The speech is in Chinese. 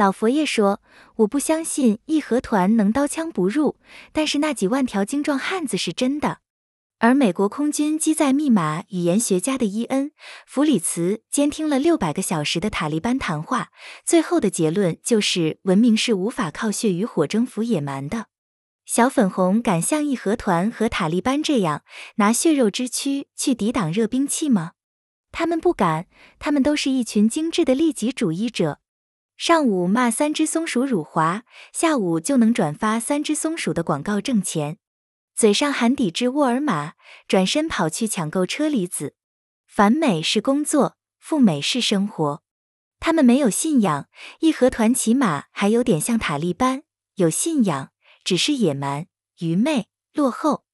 老佛爷说：“我不相信义和团能刀枪不入，但是那几万条精壮汉子是真的。”而美国空军机载密码语言学家的伊恩·弗里茨监听了六百个小时的塔利班谈话，最后的结论就是：文明是无法靠血与火征服野蛮的。小粉红敢像义和团和塔利班这样拿血肉之躯去抵挡热兵器吗？他们不敢，他们都是一群精致的利己主义者。上午骂三只松鼠辱华，下午就能转发三只松鼠的广告挣钱。嘴上喊抵制沃尔玛，转身跑去抢购车厘子。反美是工作，赴美是生活。他们没有信仰，义和团起码还有点像塔利班，有信仰，只是野蛮、愚昧、落后。